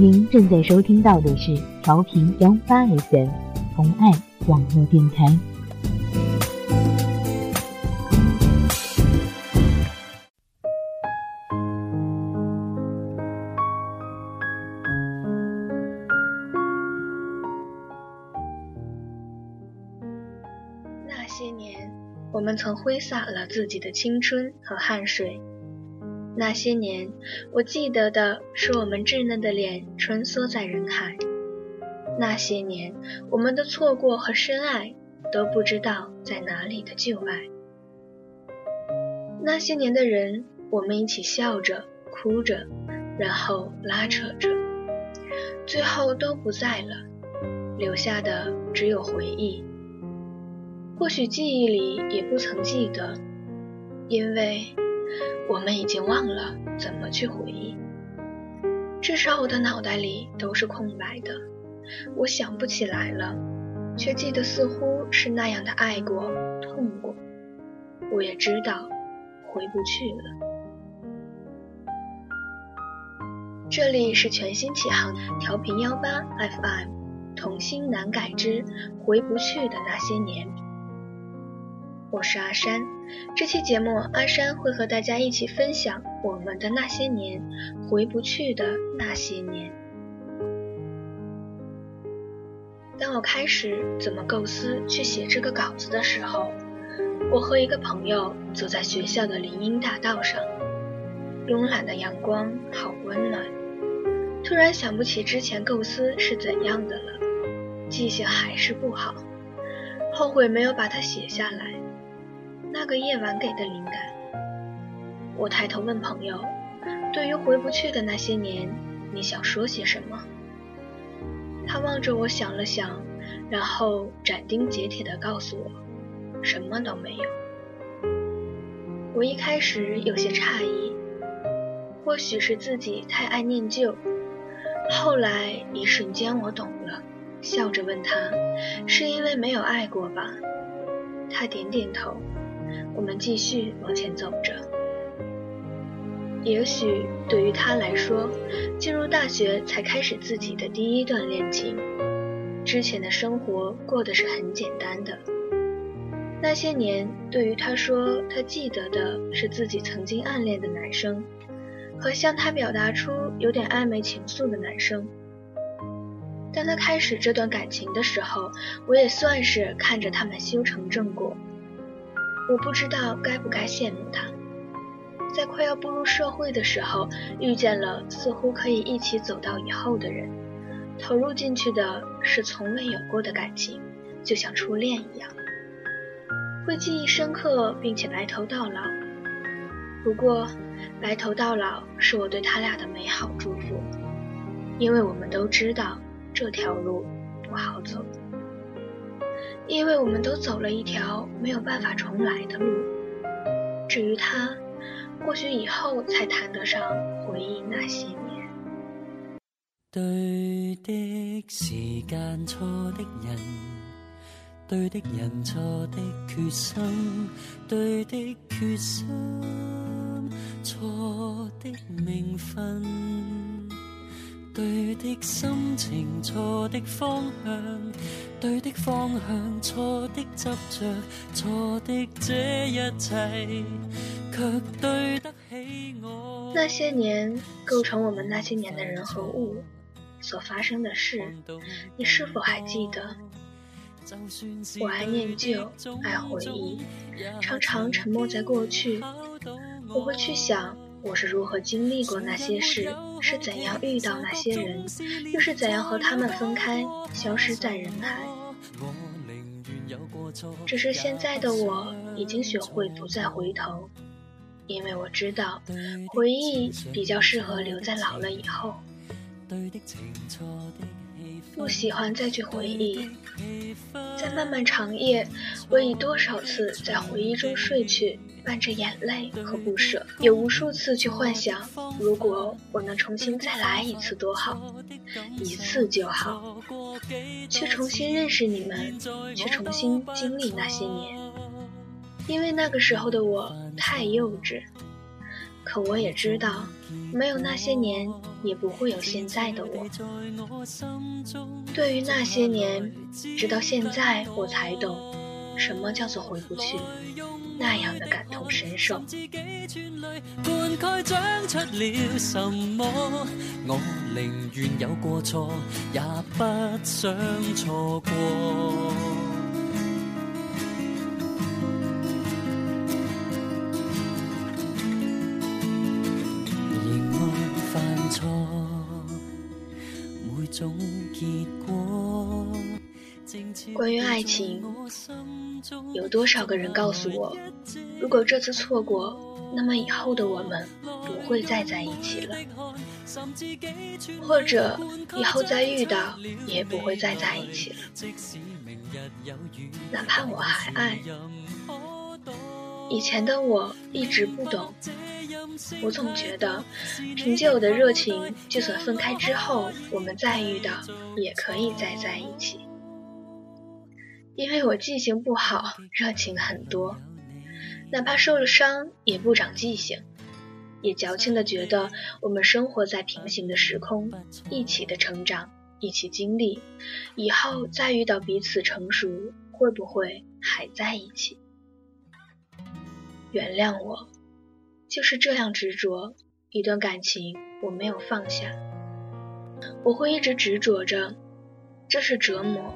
您正在收听到的是调频幺八 FM 同爱网络电台。那些年，我们曾挥洒了自己的青春和汗水。那些年，我记得的是我们稚嫩的脸穿梭在人海。那些年，我们的错过和深爱都不知道在哪里的旧爱。那些年的人，我们一起笑着、哭着，然后拉扯着，最后都不在了，留下的只有回忆。或许记忆里也不曾记得，因为我们已经忘了怎么去回忆。至少我的脑袋里都是空白的，我想不起来了，却记得似乎是那样的爱过、痛过。我也知道回不去了。这里是全新启航调频幺八 FM，童心难改之回不去的那些年。我是阿山，这期节目阿山会和大家一起分享我们的那些年，回不去的那些年。当我开始怎么构思去写这个稿子的时候，我和一个朋友走在学校的林荫大道上，慵懒的阳光好温暖。突然想不起之前构思是怎样的了，记性还是不好，后悔没有把它写下来。那个夜晚给的灵感，我抬头问朋友：“对于回不去的那些年，你想说些什么？”他望着我想了想，然后斩钉截铁地告诉我：“什么都没有。”我一开始有些诧异，或许是自己太爱念旧。后来一瞬间我懂了，笑着问他：“是因为没有爱过吧？”他点点头。我们继续往前走着。也许对于他来说，进入大学才开始自己的第一段恋情，之前的生活过得是很简单的。那些年，对于他说，他记得的是自己曾经暗恋的男生，和向他表达出有点暧昧情愫的男生。当他开始这段感情的时候，我也算是看着他们修成正果。我不知道该不该羡慕他，在快要步入社会的时候，遇见了似乎可以一起走到以后的人，投入进去的是从未有过的感情，就像初恋一样，会记忆深刻并且白头到老。不过，白头到老是我对他俩的美好祝福，因为我们都知道这条路不好走。因为我们都走了一条没有办法重来的路。至于他，或许以后才谈得上回忆那些年。对的时间，错的人，对的人，错的决心，对的决心，错的命分，对的心情，错的方向。对的方向，错的执着，错的这一切，却对得起我。那些年构成我们那些年的人和物所发生的事，你是否还记得？我爱念旧，爱回忆，常常沉默在过去。我会去想。我是如何经历过那些事，是怎样遇到那些人，又是怎样和他们分开，消失在人海。只是现在的我已经学会不再回头，因为我知道，回忆比较适合留在老了以后。不喜欢再去回忆，在漫漫长夜，我已多少次在回忆中睡去，伴着眼泪和不舍，也无数次去幻想，如果我能重新再来一次多好，一次就好，去重新认识你们，去重新经历那些年，因为那个时候的我太幼稚，可我也知道，没有那些年，也不会有现在的我。对于那些年，直到现在我才懂，什么叫做回不去，那样的感同身受。关于爱情，有多少个人告诉我，如果这次错过，那么以后的我们不会再在一起了，或者以后再遇到也不会再在一起了，哪怕我还爱。以前的我一直不懂。我总觉得，凭借我的热情，就算分开之后，我们再遇到，也可以再在一起。因为我记性不好，热情很多，哪怕受了伤也不长记性，也矫情的觉得我们生活在平行的时空，一起的成长，一起经历，以后再遇到彼此成熟，会不会还在一起？原谅我。就是这样执着一段感情，我没有放下，我会一直执着着，这是折磨。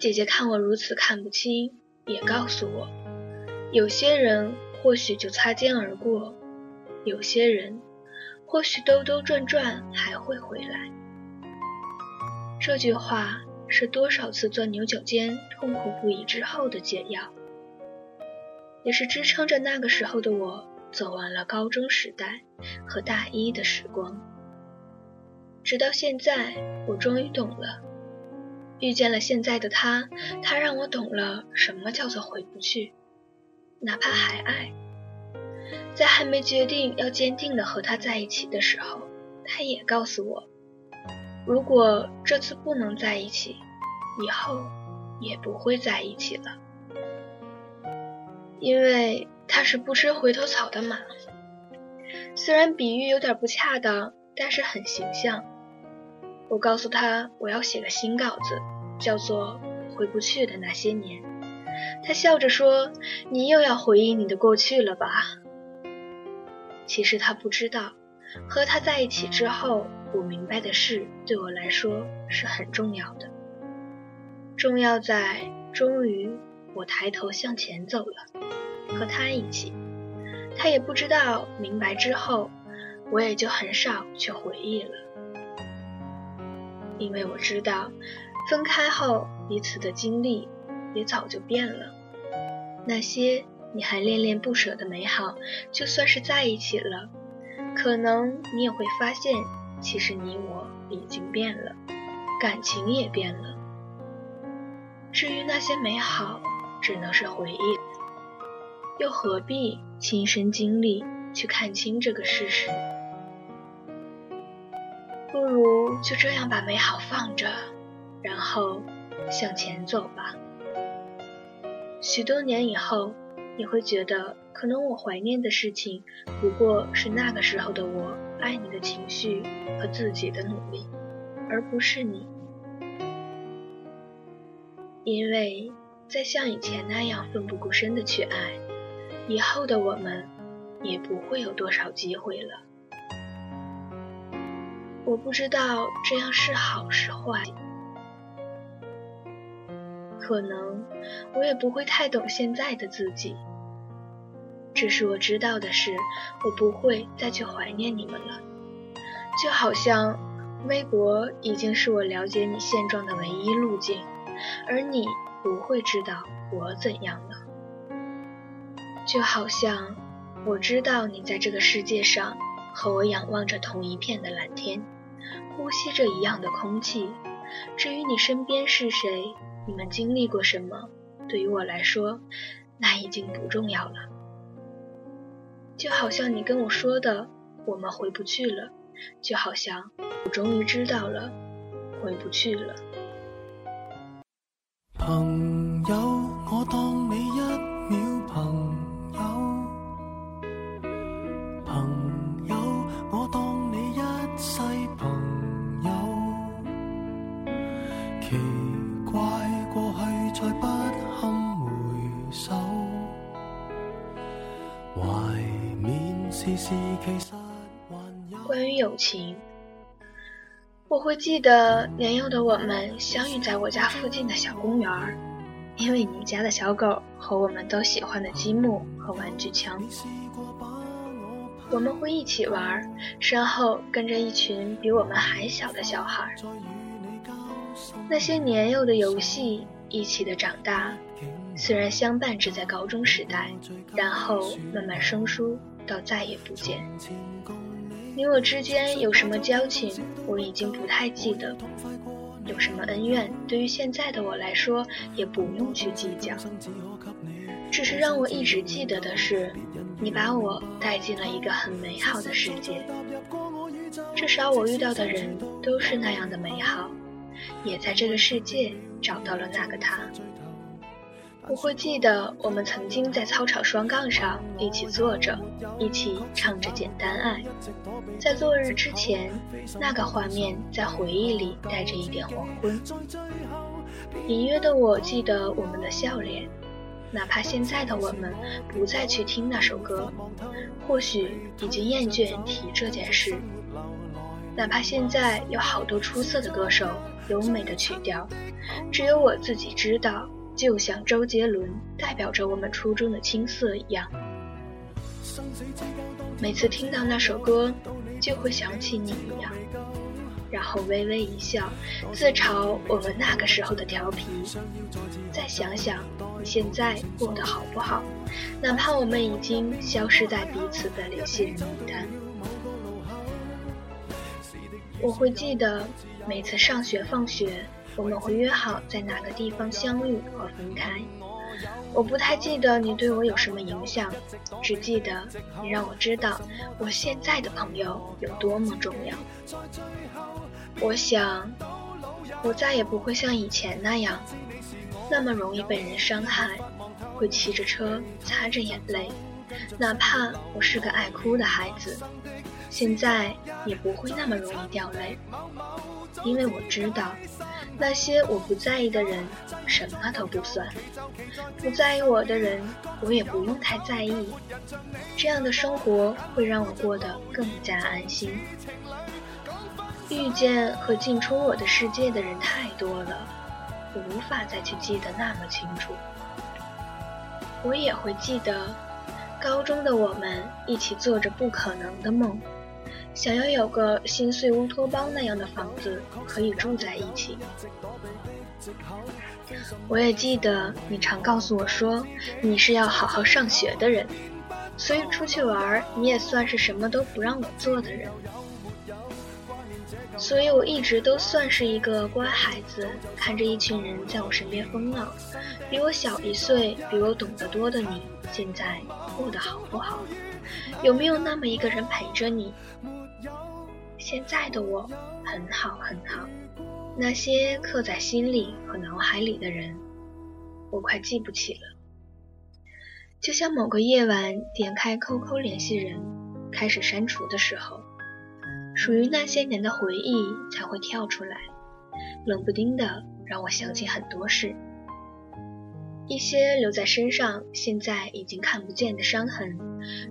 姐姐看我如此看不清，也告诉我，有些人或许就擦肩而过，有些人或许兜兜转转还会回来。这句话是多少次钻牛角尖、痛苦不已之后的解药，也是支撑着那个时候的我。走完了高中时代和大一的时光，直到现在，我终于懂了。遇见了现在的他，他让我懂了什么叫做回不去。哪怕还爱，在还没决定要坚定的和他在一起的时候，他也告诉我，如果这次不能在一起，以后也不会在一起了，因为。他是不吃回头草的马，虽然比喻有点不恰当，但是很形象。我告诉他我要写个新稿子，叫做《回不去的那些年》。他笑着说：“你又要回忆你的过去了吧？”其实他不知道，和他在一起之后，我明白的事对我来说是很重要的。重要在，终于我抬头向前走了。和他一起，他也不知道。明白之后，我也就很少去回忆了，因为我知道，分开后彼此的经历也早就变了。那些你还恋恋不舍的美好，就算是在一起了，可能你也会发现，其实你我已经变了，感情也变了。至于那些美好，只能是回忆。又何必亲身经历去看清这个事实？不如就这样把美好放着，然后向前走吧。许多年以后，你会觉得，可能我怀念的事情，不过是那个时候的我爱你的情绪和自己的努力，而不是你。因为再像以前那样奋不顾身的去爱。以后的我们也不会有多少机会了。我不知道这样是好是坏，可能我也不会太懂现在的自己。只是我知道的是，我不会再去怀念你们了。就好像微博已经是我了解你现状的唯一路径，而你不会知道我怎样了。就好像我知道你在这个世界上和我仰望着同一片的蓝天，呼吸着一样的空气。至于你身边是谁，你们经历过什么，对于我来说，那已经不重要了。就好像你跟我说的，我们回不去了。就好像我终于知道了，回不去了。朋友，我当友情，我会记得年幼的我们相遇在我家附近的小公园，因为你家的小狗和我们都喜欢的积木和玩具枪。我们会一起玩，身后跟着一群比我们还小的小孩。那些年幼的游戏，一起的长大，虽然相伴只在高中时代，然后慢慢生疏，到再也不见。你我之间有什么交情，我已经不太记得；有什么恩怨，对于现在的我来说，也不用去计较。只是让我一直记得的是，你把我带进了一个很美好的世界。至少我遇到的人都是那样的美好，也在这个世界找到了那个他。我会记得我们曾经在操场双杠上一起坐着，一起唱着《简单爱》。在落日之前，那个画面在回忆里带着一点黄昏。隐约的，我记得我们的笑脸。哪怕现在的我们不再去听那首歌，或许已经厌倦提这件事。哪怕现在有好多出色的歌手、优美的曲调，只有我自己知道，就像周杰伦代表着我们初中的青涩一样。每次听到那首歌，就会想起你一样。然后微微一笑，自嘲我们那个时候的调皮。再想想你现在过得好不好，哪怕我们已经消失在彼此的联系人名单。我会记得每次上学放学，我们会约好在哪个地方相遇和分开。我不太记得你对我有什么影响，只记得你让我知道我现在的朋友有多么重要。我想，我再也不会像以前那样，那么容易被人伤害，会骑着车擦着眼泪，哪怕我是个爱哭的孩子，现在也不会那么容易掉泪，因为我知道。那些我不在意的人，什么都不算；不在意我的人，我也不用太在意。这样的生活会让我过得更加安心。遇见和进出我的世界的人太多了，我无法再去记得那么清楚。我也会记得，高中的我们一起做着不可能的梦。想要有个心碎乌托邦那样的房子，可以住在一起。我也记得你常告诉我说，你是要好好上学的人，所以出去玩你也算是什么都不让我做的人。所以我一直都算是一个乖孩子，看着一群人在我身边疯闹。比我小一岁，比我懂得多的你，现在过得好不好？有没有那么一个人陪着你？现在的我很好很好，那些刻在心里和脑海里的人，我快记不起了。就像某个夜晚点开 QQ 联系人，开始删除的时候，属于那些年的回忆才会跳出来，冷不丁的让我想起很多事。一些留在身上现在已经看不见的伤痕，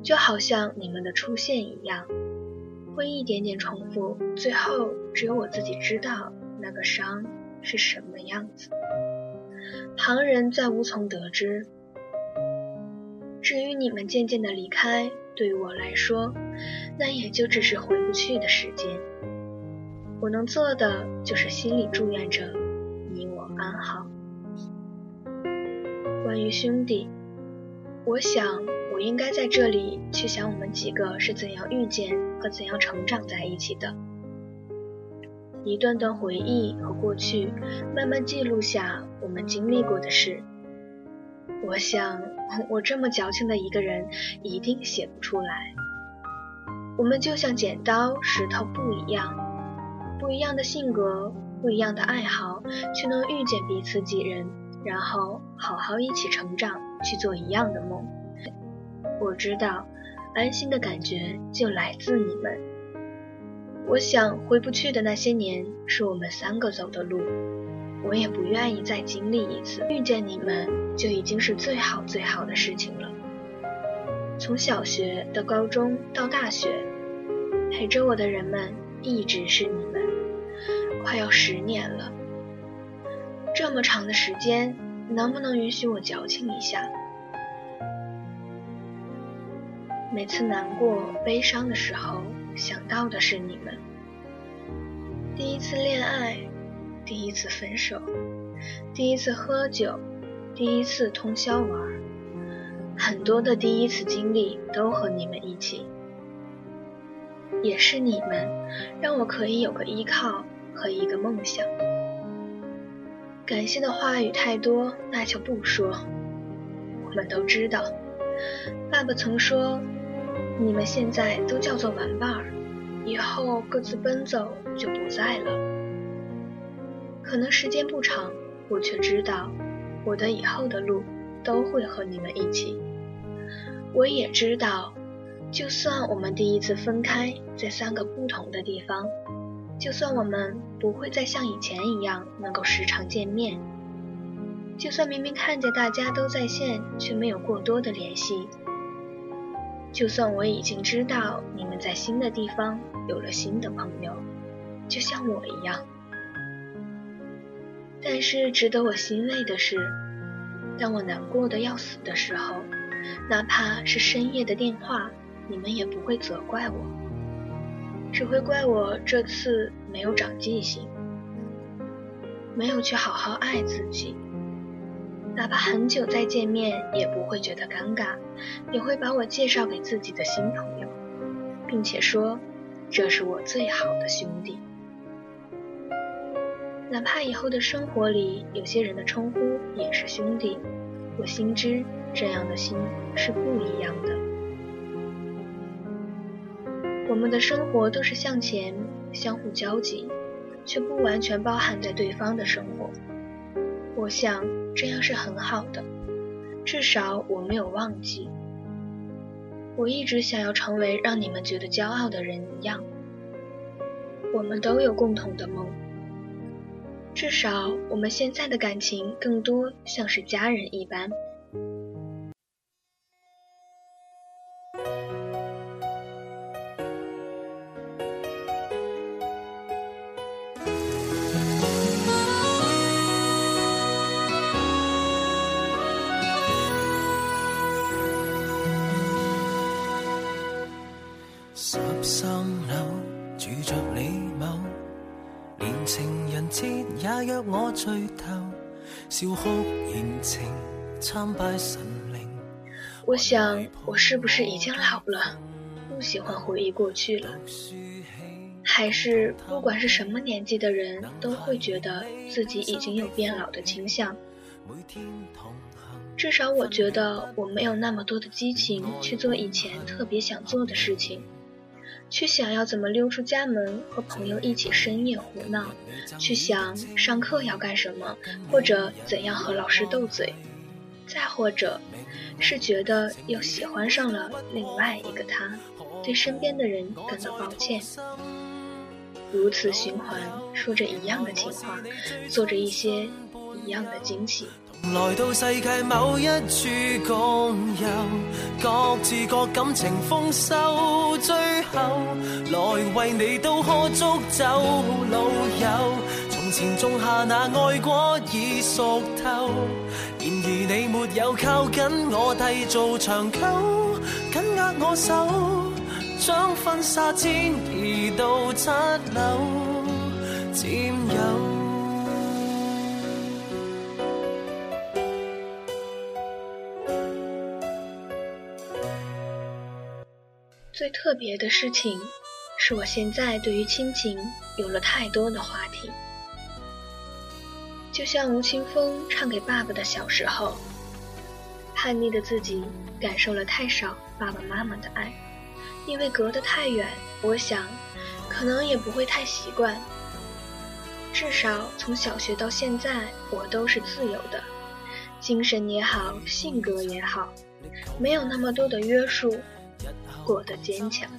就好像你们的出现一样。会一点点重复，最后只有我自己知道那个伤是什么样子，旁人再无从得知。至于你们渐渐的离开，对于我来说，那也就只是回不去的时间。我能做的就是心里祝愿着你我安好。关于兄弟，我想。我应该在这里去想我们几个是怎样遇见和怎样成长在一起的，一段段回忆和过去，慢慢记录下我们经历过的事。我想，我这么矫情的一个人一定写不出来。我们就像剪刀石头布一样，不一样的性格，不一样的爱好，却能遇见彼此几人，然后好好一起成长，去做一样的梦。我知道，安心的感觉就来自你们。我想回不去的那些年，是我们三个走的路，我也不愿意再经历一次。遇见你们，就已经是最好最好的事情了。从小学到高中到大学，陪着我的人们一直是你们，快要十年了。这么长的时间，能不能允许我矫情一下？每次难过、悲伤的时候，想到的是你们。第一次恋爱，第一次分手，第一次喝酒，第一次通宵玩，很多的第一次经历都和你们一起。也是你们，让我可以有个依靠和一个梦想。感谢的话语太多，那就不说。我们都知道，爸爸曾说。你们现在都叫做玩伴儿，以后各自奔走就不在了。可能时间不长，我却知道，我的以后的路都会和你们一起。我也知道，就算我们第一次分开在三个不同的地方，就算我们不会再像以前一样能够时常见面，就算明明看见大家都在线，却没有过多的联系。就算我已经知道你们在新的地方有了新的朋友，就像我一样，但是值得我欣慰的是，当我难过的要死的时候，哪怕是深夜的电话，你们也不会责怪我，只会怪我这次没有长记性，没有去好好爱自己。哪怕很久再见面，也不会觉得尴尬，也会把我介绍给自己的新朋友，并且说这是我最好的兄弟。哪怕以后的生活里，有些人的称呼也是兄弟，我心知这样的心是不一样的。我们的生活都是向前，相互交集，却不完全包含在对方的生活。我想。这样是很好的，至少我没有忘记。我一直想要成为让你们觉得骄傲的人一样。我们都有共同的梦，至少我们现在的感情更多像是家人一般。我想，我是不是已经老了，不喜欢回忆过去了？还是不管是什么年纪的人，都会觉得自己已经有变老的倾向？至少我觉得我没有那么多的激情去做以前特别想做的事情。去想要怎么溜出家门和朋友一起深夜胡闹，去想上课要干什么，或者怎样和老师斗嘴，再或者，是觉得又喜欢上了另外一个他，对身边的人感到抱歉。如此循环，说着一样的情话，做着一些一样的惊喜。来到世界某一处共游，各自各感情丰收，最后来为你都喝足酒。老友，从前种下那爱果已熟透，然而你没有靠紧我缔造长久，紧握我手，将婚纱迁移到七楼，占有。最特别的事情，是我现在对于亲情有了太多的话题。就像吴青峰唱给爸爸的小时候，叛逆的自己感受了太少爸爸妈妈的爱，因为隔得太远，我想可能也不会太习惯。至少从小学到现在，我都是自由的，精神也好，性格也好，没有那么多的约束。过得坚强。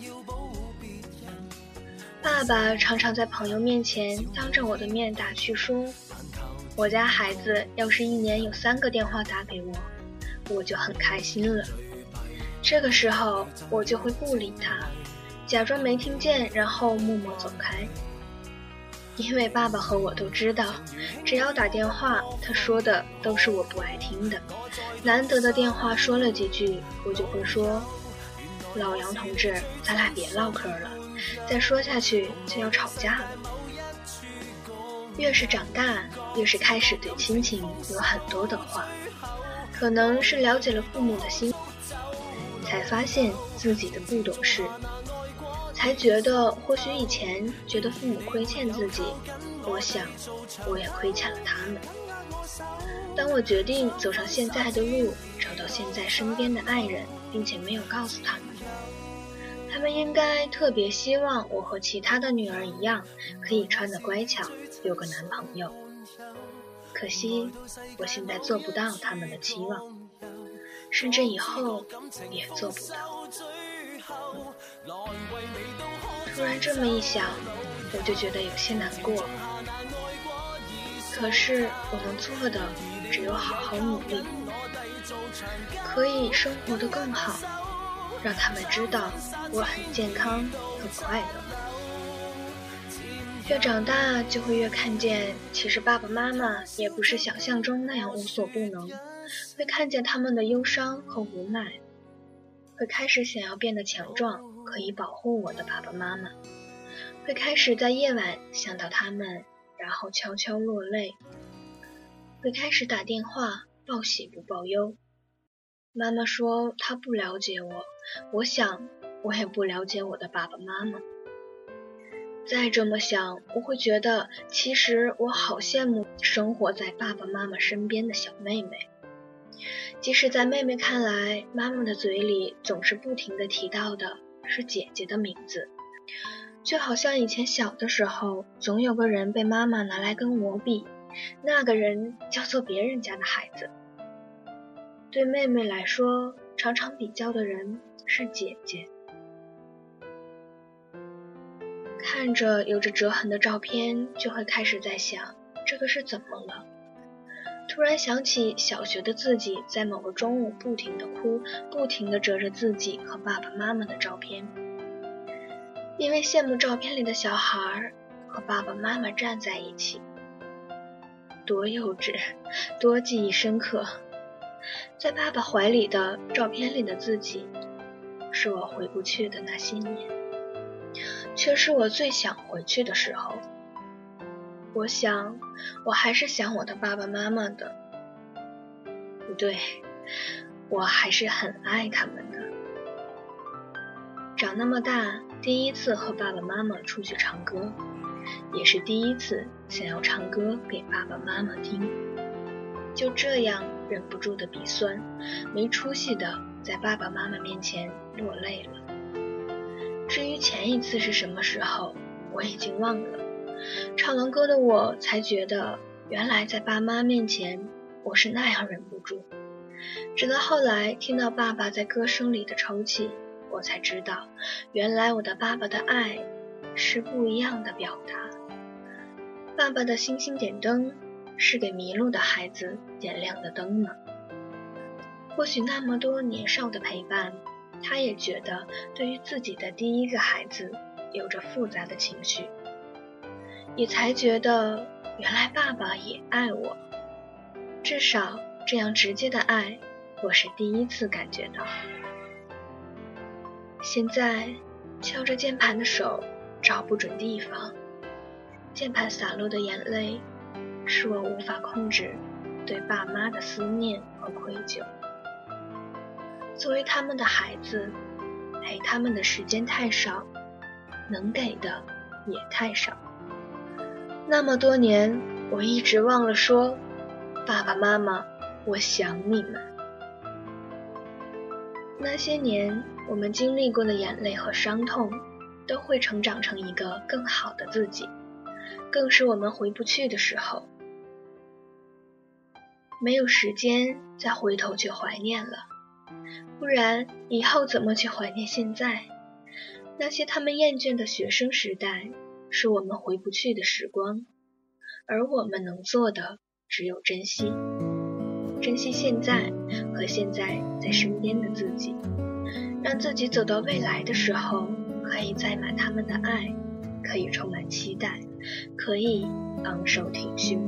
爸爸常常在朋友面前当着我的面打趣说：“我家孩子要是一年有三个电话打给我，我就很开心了。”这个时候我就会不理他，假装没听见，然后默默走开。因为爸爸和我都知道，只要打电话，他说的都是我不爱听的。难得的电话说了几句，我就会说：“老杨同志，咱俩别唠嗑了，再说下去就要吵架了。”越是长大，越是开始对亲情有很多的话，可能是了解了父母的心，才发现自己的不懂事。才觉得，或许以前觉得父母亏欠自己，我想，我也亏欠了他们。当我决定走上现在的路，找到现在身边的爱人，并且没有告诉他们，们应该特别希望我和其他的女儿一样，可以穿得乖巧，有个男朋友。可惜，我现在做不到他们的期望，甚至以后也做不到。突然这么一想，我就觉得有些难过。可是我能做的只有好好努力，可以生活的更好，让他们知道我很健康、很快乐。越长大就会越看见，其实爸爸妈妈也不是想象中那样无所不能，会看见他们的忧伤和无奈，会开始想要变得强壮。可以保护我的爸爸妈妈，会开始在夜晚想到他们，然后悄悄落泪。会开始打电话报喜不报忧。妈妈说她不了解我，我想我也不了解我的爸爸妈妈。再这么想，我会觉得其实我好羡慕生活在爸爸妈妈身边的小妹妹。即使在妹妹看来，妈妈的嘴里总是不停的提到的。是姐姐的名字，就好像以前小的时候，总有个人被妈妈拿来跟我比，那个人叫做别人家的孩子。对妹妹来说，常常比较的人是姐姐。看着有着折痕的照片，就会开始在想，这个是怎么了？突然想起小学的自己，在某个中午不停的哭，不停的折着自己和爸爸妈妈的照片，因为羡慕照片里的小孩儿和爸爸妈妈站在一起，多幼稚，多记忆深刻。在爸爸怀里的照片里的自己，是我回不去的那些年，却是我最想回去的时候。我想，我还是想我的爸爸妈妈的。不对，我还是很爱他们的。长那么大，第一次和爸爸妈妈出去唱歌，也是第一次想要唱歌给爸爸妈妈听。就这样，忍不住的鼻酸，没出息的在爸爸妈妈面前落泪了。至于前一次是什么时候，我已经忘了。唱完歌的我才觉得，原来在爸妈面前我是那样忍不住。直到后来听到爸爸在歌声里的抽泣，我才知道，原来我的爸爸的爱是不一样的表达。爸爸的星星点灯，是给迷路的孩子点亮的灯呢。或许那么多年少的陪伴，他也觉得对于自己的第一个孩子，有着复杂的情绪。也才觉得，原来爸爸也爱我，至少这样直接的爱，我是第一次感觉到。现在敲着键盘的手找不准地方，键盘洒落的眼泪，是我无法控制对爸妈的思念和愧疚。作为他们的孩子，陪他们的时间太少，能给的也太少。那么多年，我一直忘了说，爸爸妈妈，我想你们。那些年，我们经历过的眼泪和伤痛，都会成长成一个更好的自己，更是我们回不去的时候。没有时间再回头去怀念了，不然以后怎么去怀念现在？那些他们厌倦的学生时代。是我们回不去的时光，而我们能做的只有珍惜，珍惜现在和现在在身边的自己，让自己走到未来的时候，可以载满他们的爱，可以充满期待，可以昂首挺胸。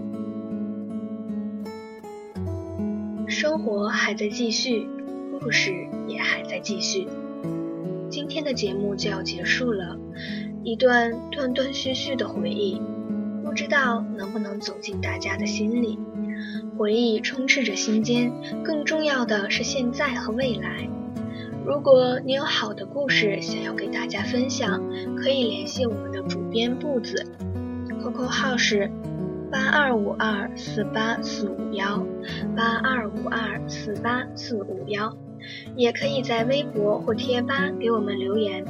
生活还在继续，故事也还在继续。今天的节目就要结束了，一段断断续续的回忆，不知道能不能走进大家的心里。回忆充斥着心间，更重要的是现在和未来。如果你有好的故事想要给大家分享，可以联系我们的主编步子，QQ 号是八二五二四八四五幺八二五二四八四五幺。也可以在微博或贴吧给我们留言。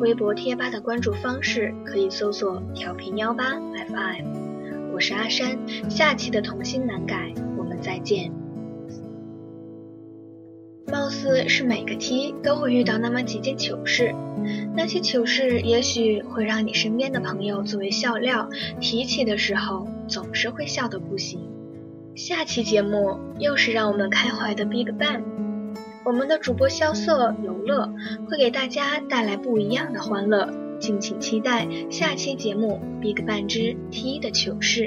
微博、贴吧的关注方式可以搜索“调频幺八 FM”。我是阿山，下期的童心难改，我们再见。貌似是每个 T 都会遇到那么几件糗事，那些糗事也许会让你身边的朋友作为笑料，提起的时候总是会笑得不行。下期节目又是让我们开怀的 Big Bang。我们的主播萧瑟、游乐会给大家带来不一样的欢乐，敬请期待下期节目《Big Bang 之 T 的糗事》。